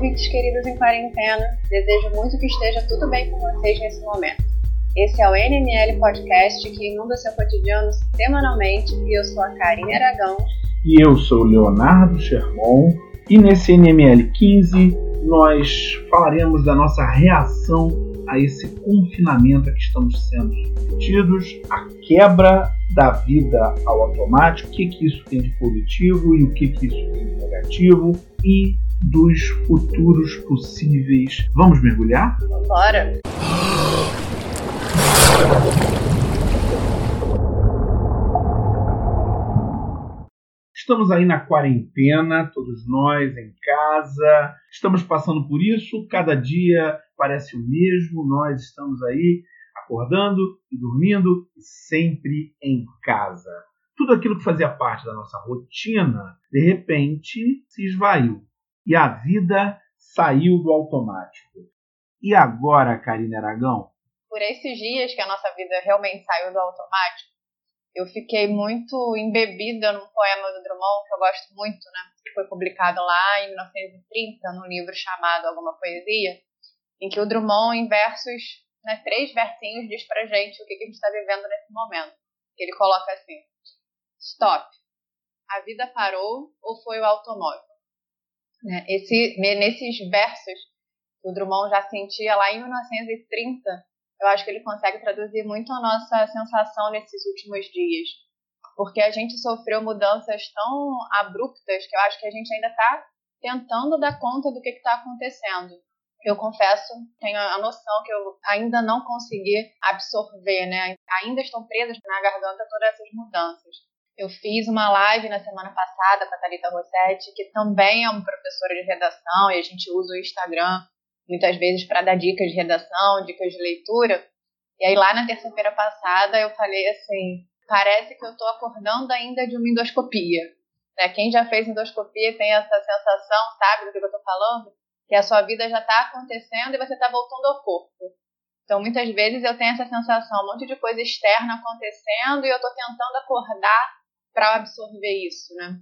ouvintes queridos em quarentena. Desejo muito que esteja tudo bem com vocês nesse momento. Esse é o NML Podcast que inunda seu cotidiano semanalmente e eu sou a Karine Aragão. E eu sou Leonardo Sherman. E nesse NML 15 nós falaremos da nossa reação a esse confinamento a que estamos sendo submetidos, a quebra da vida ao automático, o que, que isso tem de positivo e o que, que isso tem de negativo e dos futuros possíveis. Vamos mergulhar? Bora! Estamos aí na quarentena, todos nós em casa, estamos passando por isso, cada dia parece o mesmo, nós estamos aí acordando e dormindo e sempre em casa. Tudo aquilo que fazia parte da nossa rotina, de repente, se esvaiu e a vida saiu do automático. E agora, Karine Aragão? Por esses dias que a nossa vida realmente saiu do automático, eu fiquei muito embebida num poema do Drummond que eu gosto muito, né? Que foi publicado lá em 1930 num livro chamado Alguma Poesia, em que o Drummond, em versos, né, três versinhos, diz pra gente o que, que a gente está vivendo nesse momento. Ele coloca assim: Stop. A vida parou ou foi o automóvel? Né? Esse, nesses versos, o Drummond já sentia lá em 1930 eu acho que ele consegue traduzir muito a nossa sensação nesses últimos dias. Porque a gente sofreu mudanças tão abruptas que eu acho que a gente ainda está tentando dar conta do que está acontecendo. Eu confesso, tenho a noção que eu ainda não consegui absorver, né? Ainda estão presas na garganta todas essas mudanças. Eu fiz uma live na semana passada com a Thalita Rossetti, que também é uma professora de redação, e a gente usa o Instagram muitas vezes para dar dicas de redação, dicas de leitura. E aí lá na terça-feira passada eu falei assim, parece que eu estou acordando ainda de uma endoscopia. Né? Quem já fez endoscopia tem essa sensação, sabe do que eu estou falando? Que a sua vida já está acontecendo e você está voltando ao corpo. Então, muitas vezes eu tenho essa sensação, um monte de coisa externa acontecendo e eu estou tentando acordar para absorver isso, né?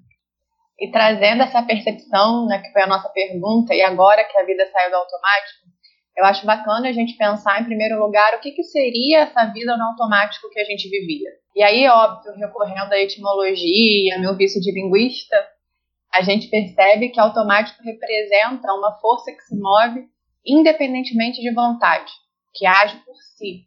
E trazendo essa percepção, né, que foi a nossa pergunta, e agora que a vida saiu do automático, eu acho bacana a gente pensar, em primeiro lugar, o que, que seria essa vida no automático que a gente vivia. E aí, óbvio, recorrendo à etimologia, meu vício de linguista, a gente percebe que automático representa uma força que se move independentemente de vontade, que age por si,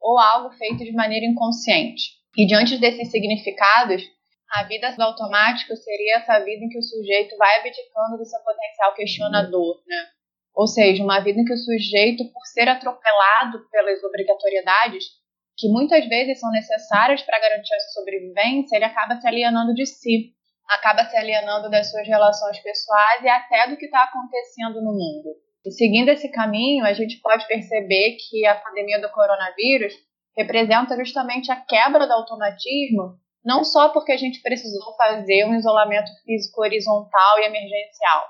ou algo feito de maneira inconsciente. E diante desses significados, a vida do automático seria essa vida em que o sujeito vai abdicando do seu potencial questionador, né? Ou seja, uma vida em que o sujeito, por ser atropelado pelas obrigatoriedades, que muitas vezes são necessárias para garantir a sobrevivência, ele acaba se alienando de si, acaba se alienando das suas relações pessoais e até do que está acontecendo no mundo. E seguindo esse caminho, a gente pode perceber que a pandemia do coronavírus representa justamente a quebra do automatismo não só porque a gente precisou fazer um isolamento físico horizontal e emergencial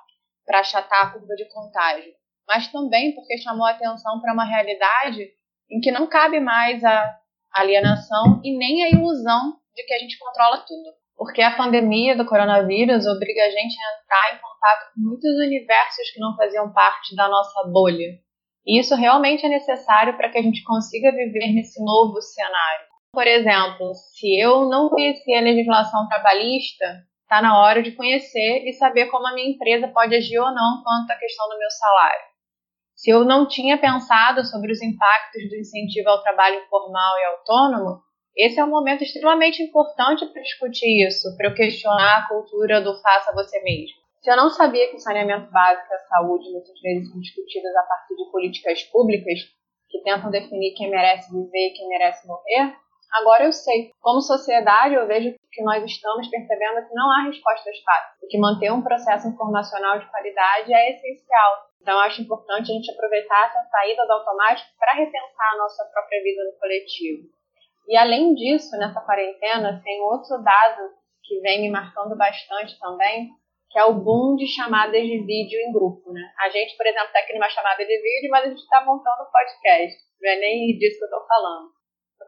para achatar a curva de contágio, mas também porque chamou atenção para uma realidade em que não cabe mais a alienação e nem a ilusão de que a gente controla tudo. Porque a pandemia do coronavírus obriga a gente a entrar em contato com muitos universos que não faziam parte da nossa bolha. E isso realmente é necessário para que a gente consiga viver nesse novo cenário. Por exemplo, se eu não conhecia a legislação trabalhista, está na hora de conhecer e saber como a minha empresa pode agir ou não quanto à questão do meu salário. Se eu não tinha pensado sobre os impactos do incentivo ao trabalho informal e autônomo, esse é um momento extremamente importante para discutir isso, para eu questionar a cultura do faça você mesmo. Se eu não sabia que saneamento básico e a saúde muitas vezes são discutidas a partir de políticas públicas que tentam definir quem merece viver e quem merece morrer, Agora eu sei. Como sociedade, eu vejo que nós estamos percebendo que não há respostas fáceis, que manter um processo informacional de qualidade é essencial. Então, eu acho importante a gente aproveitar essa saída do automático para repensar a nossa própria vida no coletivo. E além disso, nessa quarentena, tem outro dado que vem me marcando bastante também, que é o boom de chamadas de vídeo em grupo, né? A gente, por exemplo, está aqui numa chamada de vídeo, mas a gente está montando um podcast. Não é nem disso que eu estou falando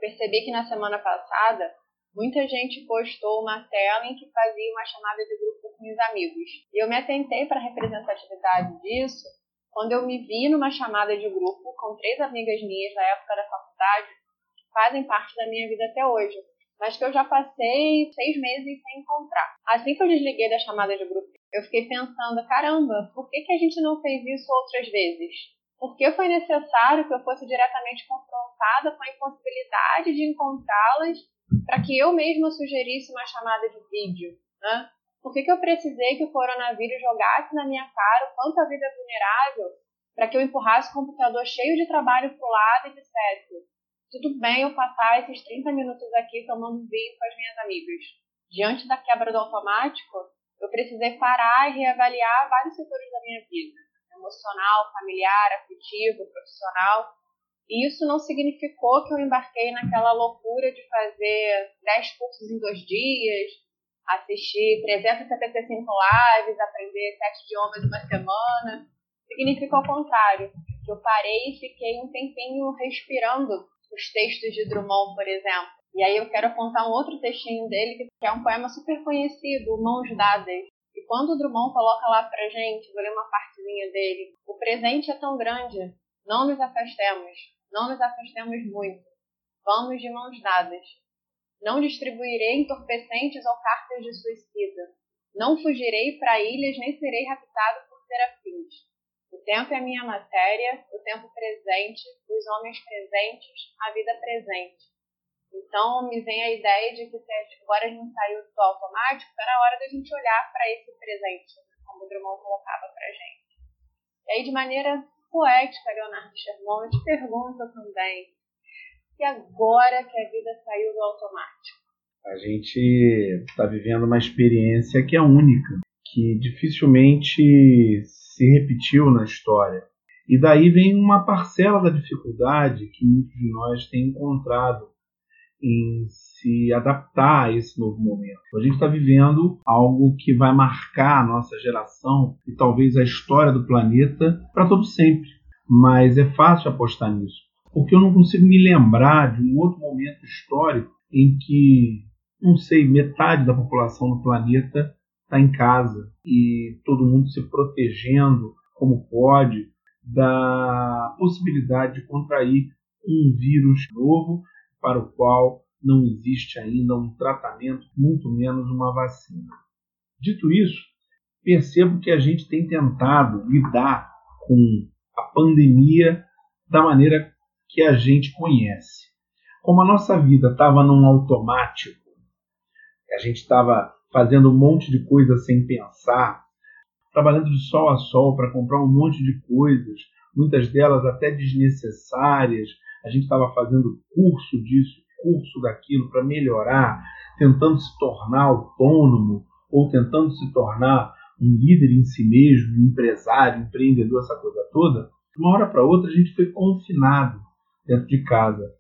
percebi que na semana passada muita gente postou uma tela em que fazia uma chamada de grupo com os amigos. E eu me atentei para a representatividade disso quando eu me vi numa chamada de grupo com três amigas minhas da época da faculdade, que fazem parte da minha vida até hoje, mas que eu já passei seis meses sem encontrar. Assim que eu desliguei da chamada de grupo, eu fiquei pensando, caramba, por que, que a gente não fez isso outras vezes? Por que foi necessário que eu fosse diretamente confrontada com a impossibilidade de encontrá-las para que eu mesma sugerisse uma chamada de vídeo? Né? Por que, que eu precisei que o coronavírus jogasse na minha cara o quanto a vida é vulnerável para que eu empurrasse o computador cheio de trabalho para o lado e dissesse: tudo bem eu passar esses 30 minutos aqui tomando vinho com as minhas amigas? Diante da quebra do automático, eu precisei parar e reavaliar vários setores da minha vida: emocional, familiar, afetivo, profissional. E isso não significou que eu embarquei naquela loucura de fazer 10 cursos em dois dias, assistir 375 lives, aprender sete idiomas em uma semana. Significa ao contrário, que eu parei e fiquei um tempinho respirando os textos de Drummond, por exemplo. E aí eu quero apontar um outro textinho dele, que é um poema super conhecido, Mãos Dadas. E quando o Drummond coloca lá pra gente, vou ler uma partezinha dele, o presente é tão grande, não nos afastemos, não nos afastemos muito. Vamos de mãos dadas. Não distribuirei entorpecentes ou cartas de suicida. Não fugirei para ilhas nem serei raptado por serafins. O tempo é minha matéria, o tempo presente, os homens presentes, a vida presente. Então me vem a ideia de que se agora a gente saiu do automático, está na hora da gente olhar para esse presente, como o Drummond colocava para gente. E aí, de maneira poética, Leonardo Sherman, eu te pergunto também, e agora que a vida saiu do automático? A gente está vivendo uma experiência que é única, que dificilmente se repetiu na história. E daí vem uma parcela da dificuldade que muitos de nós têm encontrado em se adaptar a esse novo momento. A gente está vivendo algo que vai marcar a nossa geração e talvez a história do planeta para todo sempre. Mas é fácil apostar nisso porque eu não consigo me lembrar de um outro momento histórico em que, não sei, metade da população do planeta está em casa e todo mundo se protegendo como pode da possibilidade de contrair um vírus novo para o qual não existe ainda um tratamento, muito menos uma vacina. Dito isso, percebo que a gente tem tentado lidar com a pandemia da maneira que a gente conhece. Como a nossa vida estava num automático, a gente estava fazendo um monte de coisas sem pensar, trabalhando de sol a sol para comprar um monte de coisas, muitas delas até desnecessárias. A gente estava fazendo curso disso, curso daquilo para melhorar, tentando se tornar autônomo ou tentando se tornar um líder em si mesmo, um empresário, empreendedor, essa coisa toda. De uma hora para outra a gente foi confinado dentro de casa.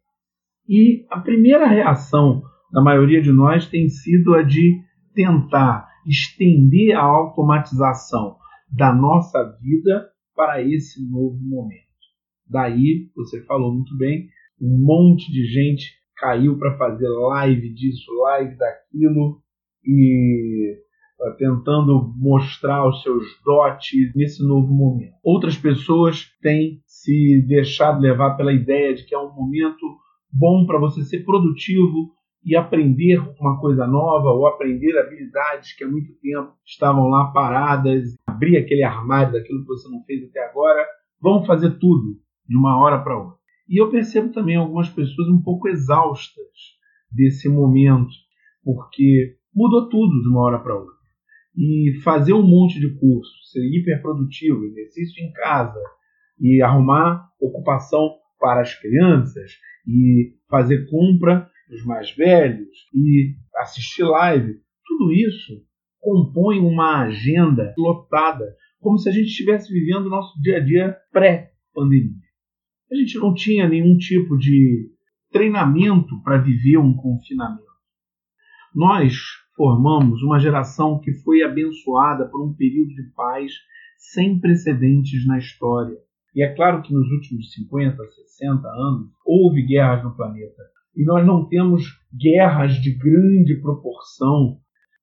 E a primeira reação da maioria de nós tem sido a de tentar estender a automatização da nossa vida para esse novo momento. Daí, você falou muito bem, um monte de gente caiu para fazer live disso, live daquilo e uh, tentando mostrar os seus dotes nesse novo momento. Outras pessoas têm se deixado levar pela ideia de que é um momento bom para você ser produtivo e aprender uma coisa nova ou aprender habilidades que há muito tempo estavam lá paradas, abrir aquele armário daquilo que você não fez até agora. Vamos fazer tudo de uma hora para outra. E eu percebo também algumas pessoas um pouco exaustas desse momento, porque mudou tudo de uma hora para outra. E fazer um monte de curso, ser hiperprodutivo, exercício em casa, e arrumar ocupação para as crianças e fazer compra dos mais velhos e assistir live. Tudo isso compõe uma agenda lotada, como se a gente estivesse vivendo o nosso dia a dia pré-pandemia. A gente não tinha nenhum tipo de treinamento para viver um confinamento. Nós formamos uma geração que foi abençoada por um período de paz sem precedentes na história. E é claro que nos últimos 50, 60 anos houve guerras no planeta, e nós não temos guerras de grande proporção.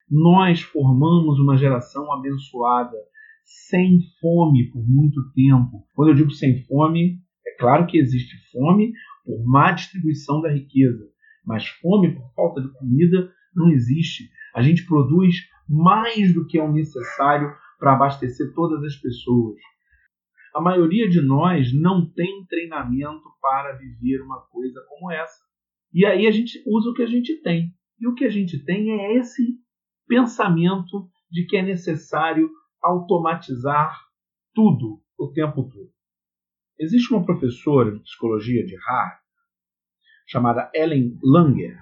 Nós formamos uma geração abençoada, sem fome por muito tempo. Quando eu digo sem fome, claro que existe fome por má distribuição da riqueza, mas fome por falta de comida não existe. A gente produz mais do que é o necessário para abastecer todas as pessoas. A maioria de nós não tem treinamento para viver uma coisa como essa. E aí a gente usa o que a gente tem. E o que a gente tem é esse pensamento de que é necessário automatizar tudo o tempo todo. Existe uma professora de psicologia de Harvard chamada Ellen Langer.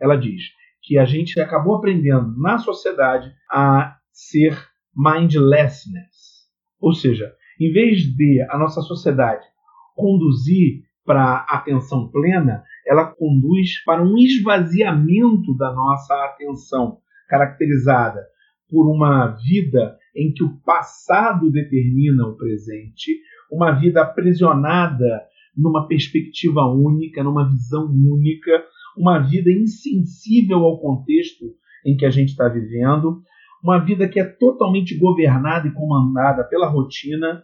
Ela diz que a gente acabou aprendendo na sociedade a ser mindlessness. Ou seja, em vez de a nossa sociedade conduzir para a atenção plena, ela conduz para um esvaziamento da nossa atenção, caracterizada por uma vida em que o passado determina o presente, uma vida aprisionada numa perspectiva única, numa visão única, uma vida insensível ao contexto em que a gente está vivendo, uma vida que é totalmente governada e comandada pela rotina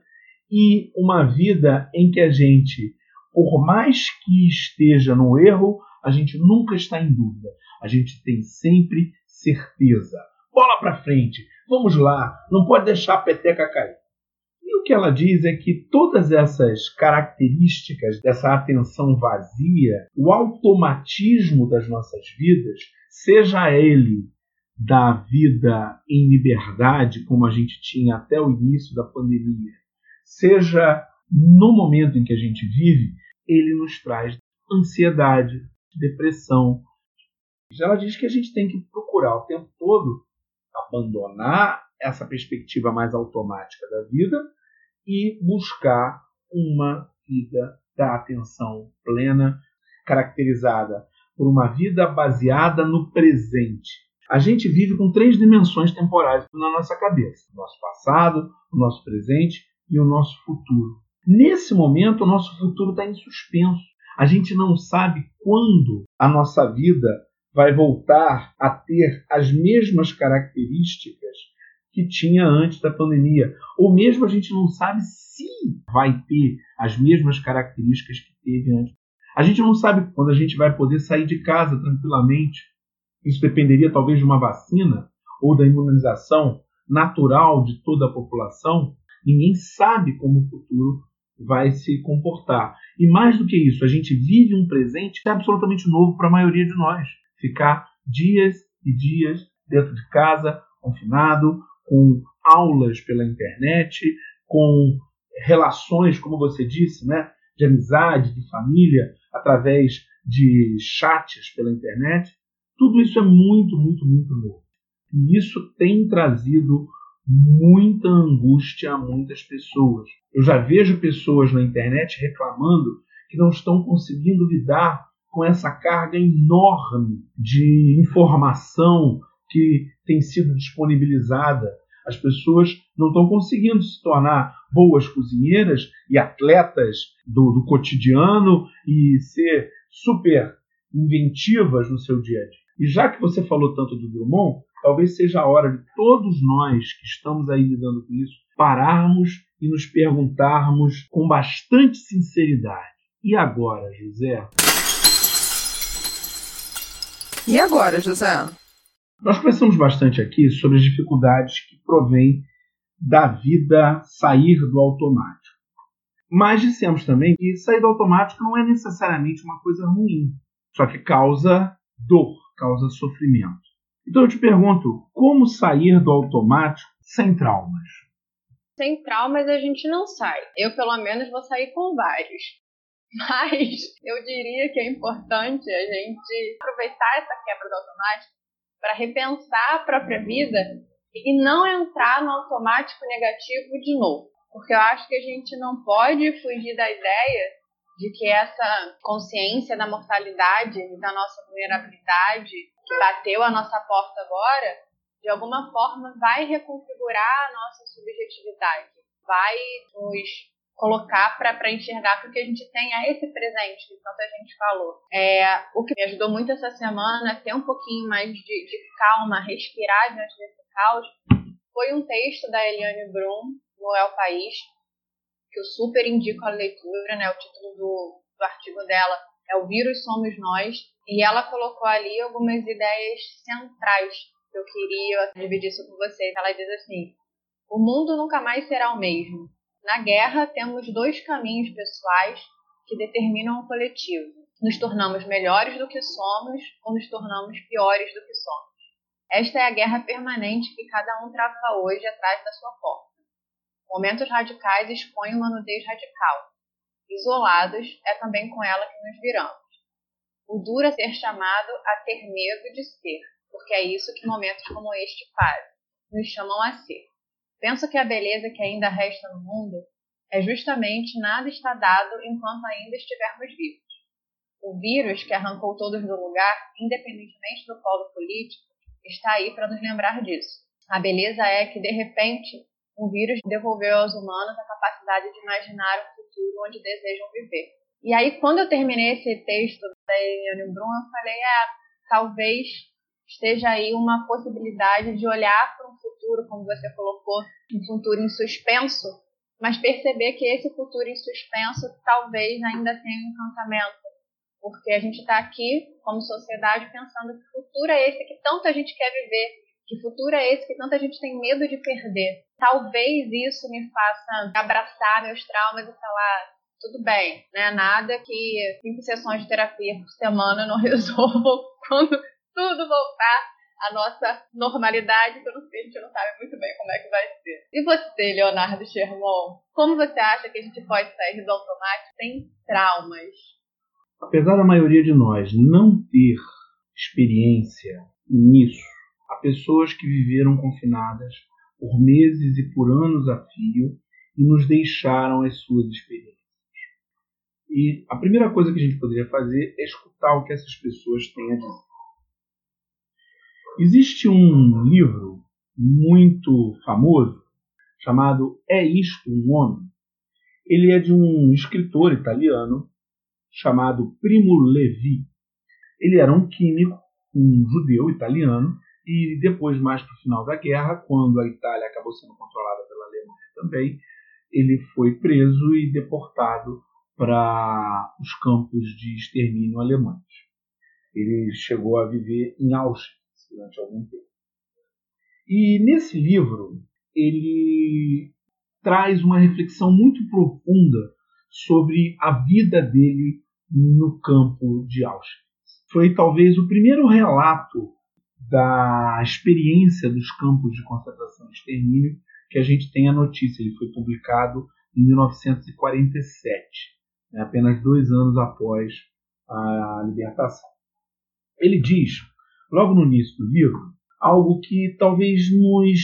e uma vida em que a gente, por mais que esteja no erro, a gente nunca está em dúvida. A gente tem sempre certeza. Bola para frente, vamos lá, não pode deixar a peteca cair. Que ela diz é que todas essas características dessa atenção vazia, o automatismo das nossas vidas, seja ele da vida em liberdade, como a gente tinha até o início da pandemia, seja no momento em que a gente vive, ele nos traz ansiedade, depressão. Ela diz que a gente tem que procurar o tempo todo abandonar essa perspectiva mais automática da vida e buscar uma vida da atenção plena, caracterizada por uma vida baseada no presente, a gente vive com três dimensões temporais na nossa cabeça: o nosso passado, o nosso presente e o nosso futuro. Nesse momento, o nosso futuro está em suspenso. A gente não sabe quando a nossa vida vai voltar a ter as mesmas características que tinha antes da pandemia. Ou mesmo a gente não sabe se vai ter as mesmas características que teve antes. A gente não sabe quando a gente vai poder sair de casa tranquilamente isso dependeria talvez de uma vacina ou da imunização natural de toda a população. Ninguém sabe como o futuro vai se comportar. E mais do que isso, a gente vive um presente que é absolutamente novo para a maioria de nós. Ficar dias e dias dentro de casa, confinado, com aulas pela internet, com relações, como você disse, né, de amizade, de família, através de chats pela internet. Tudo isso é muito, muito, muito novo. E isso tem trazido muita angústia a muitas pessoas. Eu já vejo pessoas na internet reclamando que não estão conseguindo lidar com essa carga enorme de informação que tem sido disponibilizada. As pessoas não estão conseguindo se tornar boas cozinheiras e atletas do, do cotidiano e ser super inventivas no seu dia a dia. E já que você falou tanto do Drummond, talvez seja a hora de todos nós que estamos aí lidando com isso pararmos e nos perguntarmos com bastante sinceridade: e agora, José? E agora, José? Nós conversamos bastante aqui sobre as dificuldades que provêm da vida sair do automático. Mas dissemos também que sair do automático não é necessariamente uma coisa ruim, só que causa dor causa sofrimento. Então eu te pergunto, como sair do automático sem traumas? Sem traumas a gente não sai. Eu, pelo menos, vou sair com vários. Mas eu diria que é importante a gente aproveitar essa quebra do automático para repensar a própria vida e não entrar no automático negativo de novo. Porque eu acho que a gente não pode fugir da ideia de que essa consciência da mortalidade e da nossa vulnerabilidade que bateu a nossa porta agora, de alguma forma vai reconfigurar a nossa subjetividade, vai nos colocar para enxergar que o que a gente tem é esse presente que tanta gente falou. É, o que me ajudou muito essa semana a ter um pouquinho mais de, de calma, respirar diante desse caos, foi um texto da Eliane Brum no El País, que eu super indico a leitura, né? O título do, do artigo dela é O Vírus Somos Nós, e ela colocou ali algumas ideias centrais que eu queria dividir isso com vocês. Ela diz assim: o mundo nunca mais será o mesmo. Na guerra, temos dois caminhos pessoais que determinam o coletivo. Nos tornamos melhores do que somos ou nos tornamos piores do que somos. Esta é a guerra permanente que cada um trava hoje atrás da sua porta. Momentos radicais expõem uma nudez radical. Isolados, é também com ela que nos viramos. O duro é ser chamado a ter medo de ser, porque é isso que momentos como este fazem, nos chamam a ser. Penso que a beleza que ainda resta no mundo é justamente nada está dado enquanto ainda estivermos vivos. O vírus que arrancou todos do lugar, independentemente do polo político, está aí para nos lembrar disso. A beleza é que, de repente, um vírus devolveu aos humanos a capacidade de imaginar um futuro onde desejam viver. E aí, quando eu terminei esse texto da Eliane Brum, eu falei, é, talvez esteja aí uma possibilidade de olhar para futuro, como você colocou, um futuro em suspenso, mas perceber que esse futuro em suspenso talvez ainda tenha um encantamento, porque a gente está aqui como sociedade pensando que futuro é esse que tanta gente quer viver, que futuro é esse que tanta gente tem medo de perder. Talvez isso me faça abraçar meus traumas e falar tudo bem, né? Nada que cinco sessões de terapia por semana não resolvam quando tudo voltar à nossa normalidade, que não sei, a gente não sabe muito bem como é que vai ser. E você, Leonardo Sherman, como você acha que a gente pode sair do automático sem traumas? Apesar da maioria de nós não ter experiência nisso, há pessoas que viveram confinadas por meses e por anos a fio e nos deixaram as suas experiências. E a primeira coisa que a gente poderia fazer é escutar o que essas pessoas têm a dizer. Existe um livro muito famoso chamado É Isto um Homem? Ele é de um escritor italiano chamado Primo Levi. Ele era um químico, um judeu italiano, e depois, mais para o final da guerra, quando a Itália acabou sendo controlada pela Alemanha também, ele foi preso e deportado para os campos de extermínio alemães. Ele chegou a viver em Auschwitz durante algum tempo. E nesse livro ele traz uma reflexão muito profunda sobre a vida dele no campo de Auschwitz. Foi talvez o primeiro relato da experiência dos campos de concentração e extermínio que a gente tem a notícia. Ele foi publicado em 1947 né, apenas dois anos após a libertação. Ele diz, logo no início do livro, algo que talvez nos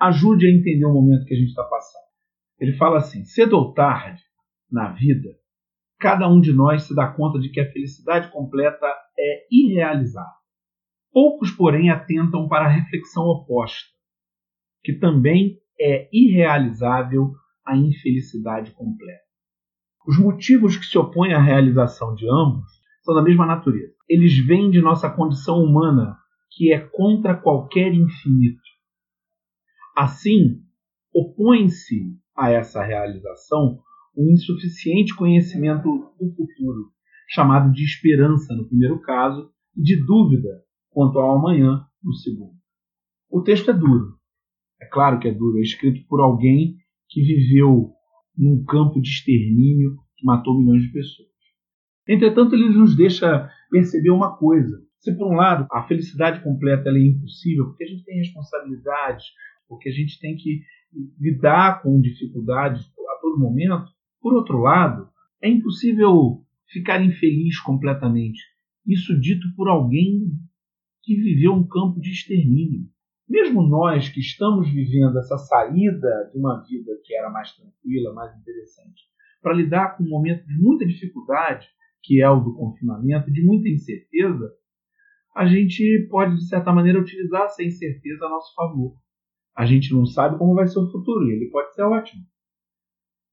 ajude a entender o momento que a gente está passando. Ele fala assim: cedo ou tarde, na vida, cada um de nós se dá conta de que a felicidade completa é irrealizável. Poucos, porém, atentam para a reflexão oposta, que também é irrealizável a infelicidade completa. Os motivos que se opõem à realização de ambos são da mesma natureza. Eles vêm de nossa condição humana, que é contra qualquer infinito. Assim, opõe-se a essa realização um insuficiente conhecimento do futuro, chamado de esperança no primeiro caso, e de dúvida quanto ao amanhã no segundo. O texto é duro. É claro que é duro, é escrito por alguém que viveu num campo de extermínio que matou milhões de pessoas. Entretanto, ele nos deixa perceber uma coisa. Se, por um lado, a felicidade completa é impossível, porque a gente tem responsabilidades, porque a gente tem que lidar com dificuldades a todo momento, por outro lado, é impossível ficar infeliz completamente. Isso dito por alguém que viveu um campo de extermínio. Mesmo nós que estamos vivendo essa saída de uma vida que era mais tranquila, mais interessante, para lidar com um momento de muita dificuldade, que é o do confinamento, de muita incerteza, a gente pode, de certa maneira, utilizar essa incerteza a nosso favor. A gente não sabe como vai ser o futuro, e ele pode ser ótimo.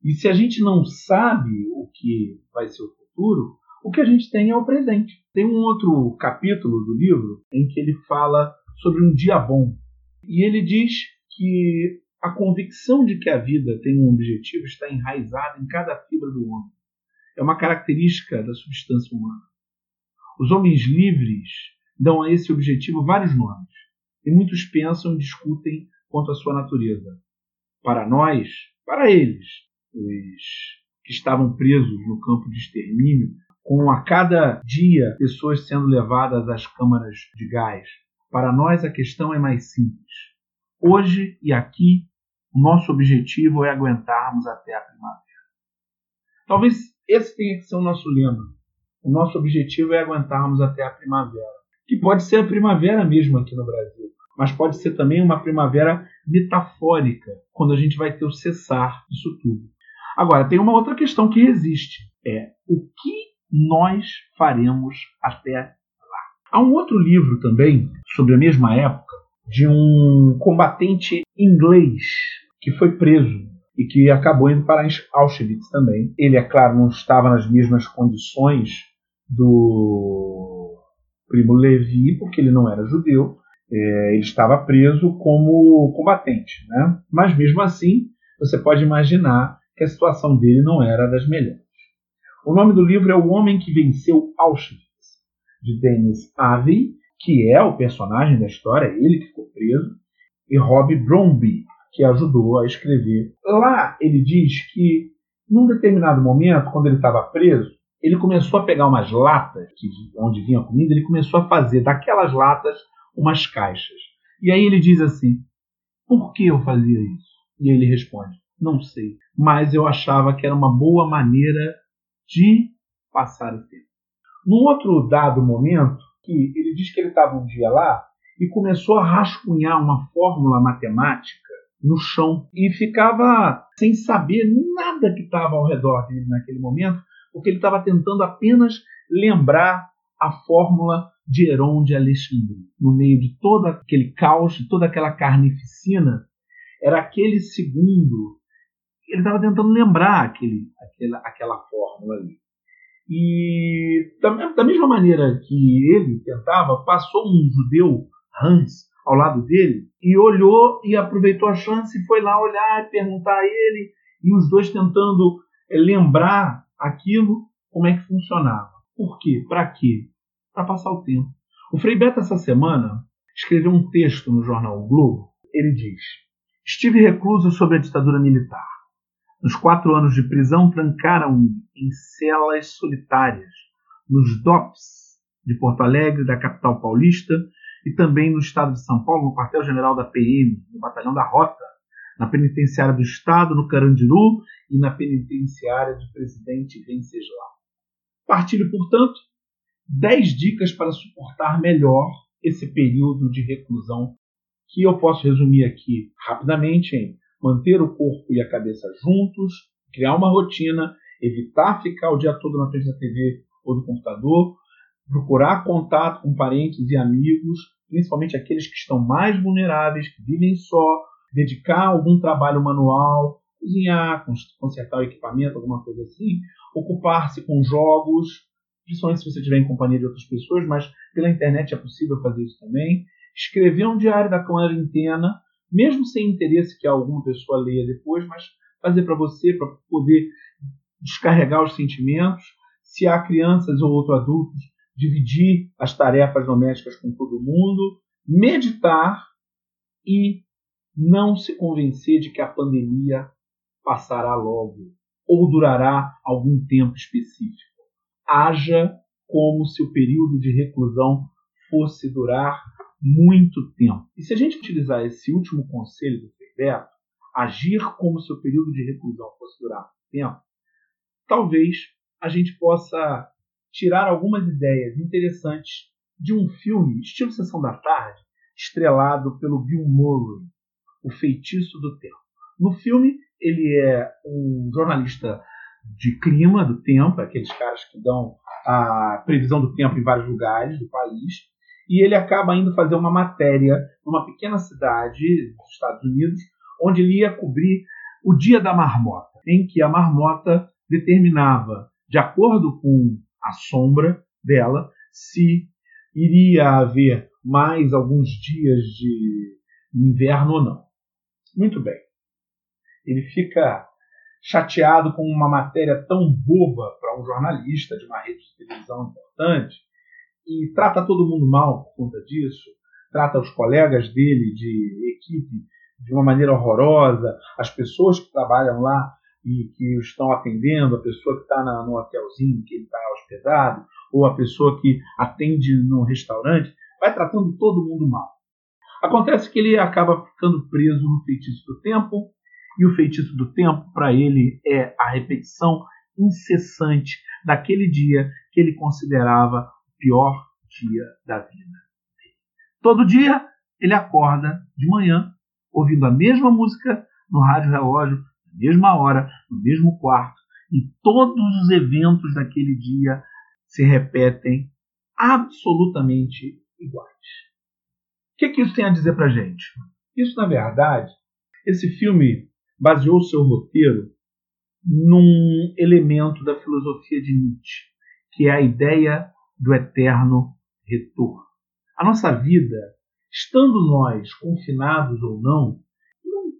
E se a gente não sabe o que vai ser o futuro, o que a gente tem é o presente. Tem um outro capítulo do livro em que ele fala sobre um dia bom. E ele diz que a convicção de que a vida tem um objetivo está enraizada em cada fibra do homem. É uma característica da substância humana. Os homens livres dão a esse objetivo vários nomes, e muitos pensam e discutem quanto à sua natureza. Para nós, para eles, os que estavam presos no campo de extermínio, com a cada dia pessoas sendo levadas às câmaras de gás. Para nós a questão é mais simples. Hoje e aqui, o nosso objetivo é aguentarmos até a primavera. Talvez esse tenha que ser o nosso lema. O nosso objetivo é aguentarmos até a primavera. Que pode ser a primavera mesmo aqui no Brasil, mas pode ser também uma primavera metafórica, quando a gente vai ter o cessar disso tudo. Agora, tem uma outra questão que resiste: é o que nós faremos até lá. Há um outro livro também, sobre a mesma época, de um combatente inglês que foi preso e que acabou indo para Auschwitz também. Ele, é claro, não estava nas mesmas condições do Primo Levi, porque ele não era judeu, é, ele estava preso como combatente. Né? Mas mesmo assim, você pode imaginar que a situação dele não era das melhores. O nome do livro é O Homem que Venceu Auschwitz, de Dennis Avey, que é o personagem da história, ele que ficou preso, e Rob Bromby, que ajudou a escrever. Lá ele diz que, num determinado momento, quando ele estava preso, ele começou a pegar umas latas, que, onde vinha a comida, ele começou a fazer daquelas latas umas caixas. E aí ele diz assim: Por que eu fazia isso? E ele responde: Não sei, mas eu achava que era uma boa maneira de passar o tempo. Num outro dado momento, que ele diz que ele estava um dia lá e começou a rascunhar uma fórmula matemática no chão e ficava sem saber nada que estava ao redor dele naquele momento, porque ele estava tentando apenas lembrar a fórmula de Heron de Alexandria. No meio de todo aquele caos, de toda aquela carnificina, era aquele segundo. Ele estava tentando lembrar aquele, aquela, aquela fórmula ali. E da, da mesma maneira que ele tentava, passou um judeu, Hans, ao lado dele e olhou e aproveitou a chance e foi lá olhar e perguntar a ele e os dois tentando eh, lembrar aquilo como é que funcionava. Por quê? Para quê? Para passar o tempo. O Frei Beto essa semana escreveu um texto no jornal o Globo. Ele diz: Estive recluso sob a ditadura militar. Nos quatro anos de prisão, trancaram-me em celas solitárias, nos DOPS de Porto Alegre, da capital paulista, e também no estado de São Paulo, no quartel-general da PM, no batalhão da Rota, na penitenciária do Estado, no Carandiru e na penitenciária de Presidente Venceslau. Partilho, portanto, 10 dicas para suportar melhor esse período de reclusão, que eu posso resumir aqui rapidamente em manter o corpo e a cabeça juntos, criar uma rotina, evitar ficar o dia todo na frente da TV ou do computador, procurar contato com parentes e amigos, principalmente aqueles que estão mais vulneráveis, que vivem só, dedicar algum trabalho manual, cozinhar, consertar o equipamento, alguma coisa assim, ocupar-se com jogos, principalmente se você estiver em companhia de outras pessoas, mas pela internet é possível fazer isso também. Escrever um diário da quarentena, mesmo sem interesse que alguma pessoa leia depois, mas fazer para você, para poder descarregar os sentimentos. Se há crianças ou outros adultos, dividir as tarefas domésticas com todo mundo, meditar e não se convencer de que a pandemia passará logo ou durará algum tempo específico. Haja como se o período de reclusão fosse durar muito tempo. E se a gente utilizar esse último conselho do Beto, agir como se o período de reclusão fosse durar muito tempo, talvez a gente possa tirar algumas ideias interessantes de um filme estilo Sessão da Tarde, estrelado pelo Bill Murray, O Feitiço do Tempo. No filme, ele é um jornalista de clima do tempo, aqueles caras que dão a previsão do tempo em vários lugares do país, e ele acaba indo fazer uma matéria numa pequena cidade dos Estados Unidos, onde ele ia cobrir o Dia da Marmota. em que a marmota determinava, de acordo com a sombra dela, se iria haver mais alguns dias de inverno ou não. Muito bem. Ele fica chateado com uma matéria tão boba para um jornalista de uma rede de televisão importante e trata todo mundo mal por conta disso, trata os colegas dele de equipe de uma maneira horrorosa, as pessoas que trabalham lá e que estão atendendo, a pessoa que está no hotelzinho que ele está hospedado, ou a pessoa que atende no restaurante, vai tratando todo mundo mal. Acontece que ele acaba ficando preso no feitiço do tempo, e o feitiço do tempo, para ele, é a repetição incessante daquele dia que ele considerava o pior dia da vida. Todo dia ele acorda de manhã ouvindo a mesma música no rádio relógio, mesma hora, no mesmo quarto, e todos os eventos daquele dia se repetem absolutamente iguais. O que, é que isso tem a dizer para gente? Isso, na verdade, esse filme baseou seu roteiro num elemento da filosofia de Nietzsche, que é a ideia do eterno retorno. A nossa vida, estando nós confinados ou não, não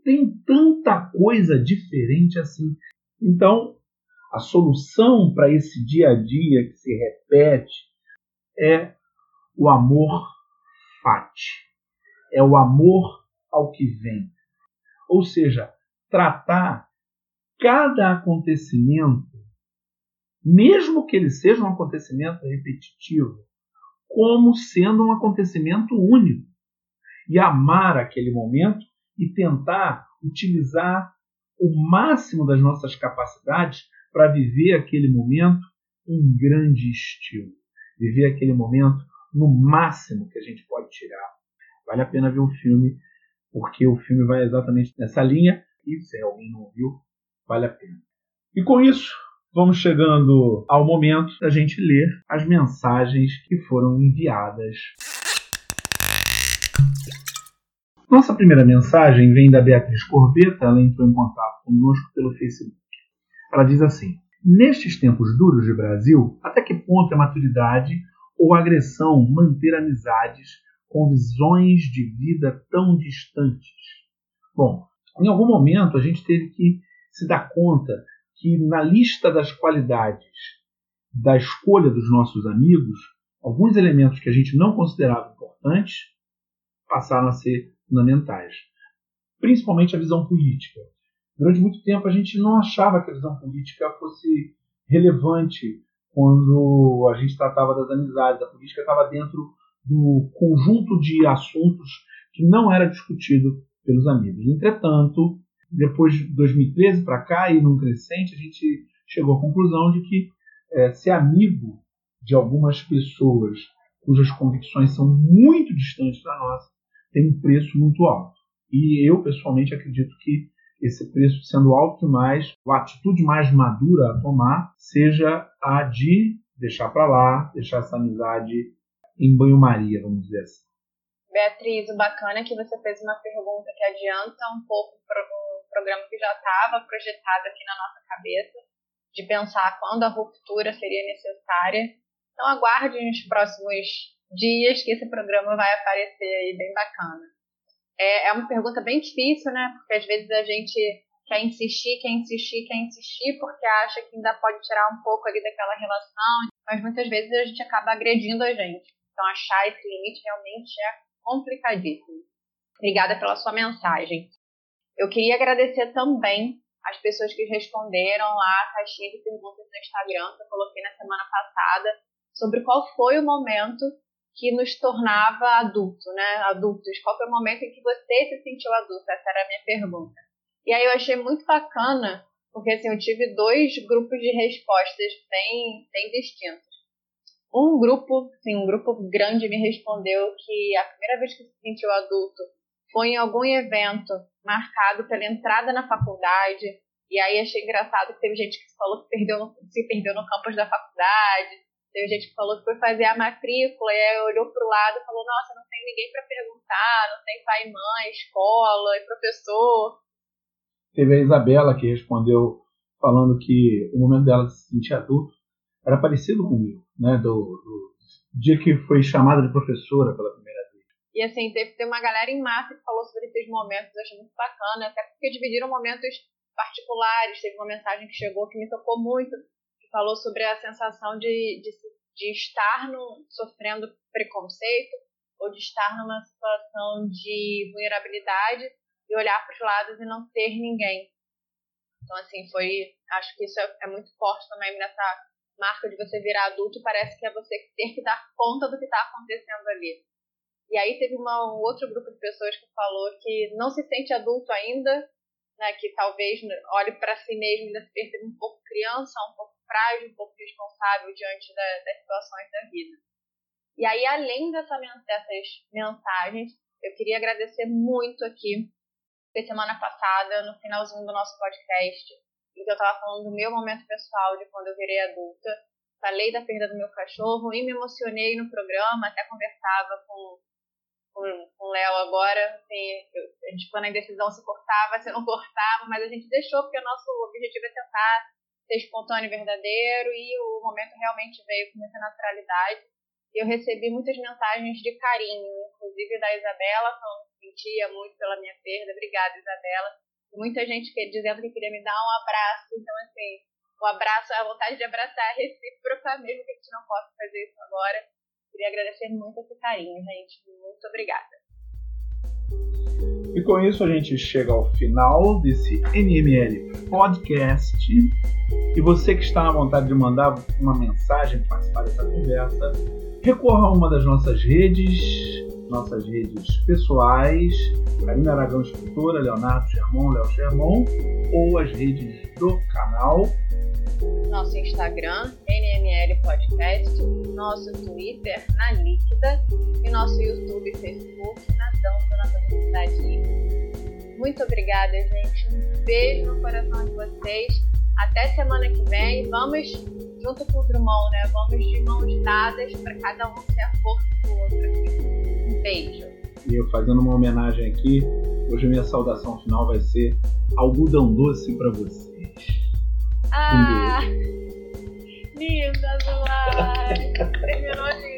tem tanta coisa diferente assim. Então, a solução para esse dia a dia que se repete é o amor fati, é o amor ao que vem. Ou seja, tratar cada acontecimento, mesmo que ele seja um acontecimento repetitivo, como sendo um acontecimento único. E amar aquele momento e tentar utilizar o máximo das nossas capacidades para viver aquele momento em grande estilo. Viver aquele momento no máximo que a gente pode tirar. Vale a pena ver o filme, porque o filme vai exatamente nessa linha e se alguém não viu, vale a pena. E com isso, vamos chegando ao momento da gente ler as mensagens que foram enviadas. Nossa primeira mensagem vem da Beatriz Corbeta, ela entrou em contato conosco pelo Facebook. Ela diz assim: Nestes tempos duros de Brasil, até que ponto é maturidade ou agressão manter amizades com visões de vida tão distantes? Bom, em algum momento a gente teve que se dar conta que na lista das qualidades da escolha dos nossos amigos, alguns elementos que a gente não considerava importantes passaram a ser fundamentais. Principalmente a visão política. Durante muito tempo a gente não achava que a visão política fosse relevante quando a gente tratava das amizades. A política estava dentro do conjunto de assuntos que não era discutido pelos amigos. Entretanto, depois de 2013 para cá e num crescente, a gente chegou à conclusão de que é, ser amigo de algumas pessoas cujas convicções são muito distantes da nossa tem um preço muito alto. E eu, pessoalmente, acredito que esse preço sendo alto demais, a atitude mais madura a tomar seja a de deixar para lá, deixar essa amizade em banho-maria, vamos dizer assim. Beatriz, o bacana é que você fez uma pergunta que adianta um pouco um programa que já estava projetado aqui na nossa cabeça, de pensar quando a ruptura seria necessária. Então aguarde nos próximos dias que esse programa vai aparecer aí bem bacana. É, é uma pergunta bem difícil, né? Porque às vezes a gente quer insistir, quer insistir, quer insistir, porque acha que ainda pode tirar um pouco ali daquela relação, mas muitas vezes a gente acaba agredindo a gente. Então achar esse limite realmente é complicadíssimo. Obrigada pela sua mensagem. Eu queria agradecer também as pessoas que responderam lá a caixinha de perguntas no Instagram que eu coloquei na semana passada sobre qual foi o momento que nos tornava adulto, né? Adultos. Qual foi o momento em que você se sentiu adulto? Essa era a minha pergunta. E aí eu achei muito bacana, porque assim, eu tive dois grupos de respostas bem, bem distintos um grupo, sim, um grupo grande me respondeu que a primeira vez que se sentiu adulto foi em algum evento marcado pela entrada na faculdade. E aí achei engraçado que teve gente que falou que perdeu se perdeu no campus da faculdade. Teve gente que falou que foi fazer a matrícula e aí olhou para o lado e falou: Nossa, não tem ninguém para perguntar, não tem pai e mãe, escola e professor. Teve a Isabela que respondeu falando que o momento dela se sentir adulto era parecido comigo, né? Do, do dia que foi chamada de professora pela primeira vez. E assim, teve, teve uma galera em massa que falou sobre esses momentos, eu achei muito bacana, até porque dividiram momentos particulares. Teve uma mensagem que chegou que me tocou muito, falou sobre a sensação de, de, de estar no, sofrendo preconceito ou de estar numa situação de vulnerabilidade e olhar para os lados e não ter ninguém. Então, assim, foi. Acho que isso é, é muito forte também nessa marca de você virar adulto. Parece que é você ter que dar conta do que está acontecendo ali. E aí teve uma, um outro grupo de pessoas que falou que não se sente adulto ainda, né, que talvez olhe para si mesmo e ainda se perceba um pouco criança, um pouco frágil, um pouco responsável diante da, das situações da vida. E aí, além dessa, dessas mensagens, eu queria agradecer muito aqui, porque semana passada, no finalzinho do nosso podcast, em que eu estava falando do meu momento pessoal de quando eu virei adulta, falei da perda do meu cachorro e me emocionei no programa, até conversava com com, o Léo agora, assim, eu, a gente ficou na indecisão se cortava, se não cortava, mas a gente deixou porque o nosso objetivo é tentar ser espontâneo e verdadeiro e o momento realmente veio com muita naturalidade. Eu recebi muitas mensagens de carinho, inclusive da Isabela, falando que sentia muito pela minha perda. Obrigada, Isabela. Muita gente que, dizendo que queria me dar um abraço. Então, assim, o abraço, a vontade de abraçar é recíproca, mesmo que a gente não possa fazer isso agora. Queria agradecer muito esse carinho, gente. Muito obrigada. E com isso a gente chega ao final desse NML Podcast. E você que está na vontade de mandar uma mensagem, participar dessa conversa, recorra a uma das nossas redes, nossas redes pessoais, Karina Aragão Escritora, Leonardo Germon, Léo Germon, ou as redes do canal nosso Instagram, NML Podcast, nosso Twitter, na Líquida, e nosso YouTube e Facebook, na Dança na Universidade Líquida. Muito obrigada, gente. Um beijo no coração de vocês. Até semana que vem. Vamos, junto com o Drummond, né? Vamos de mãos dadas para cada um ser a força do outro. Um beijo. E eu fazendo uma homenagem aqui, hoje minha saudação final vai ser algodão doce para vocês. Ah, lindas, Lari. Terminou lindo.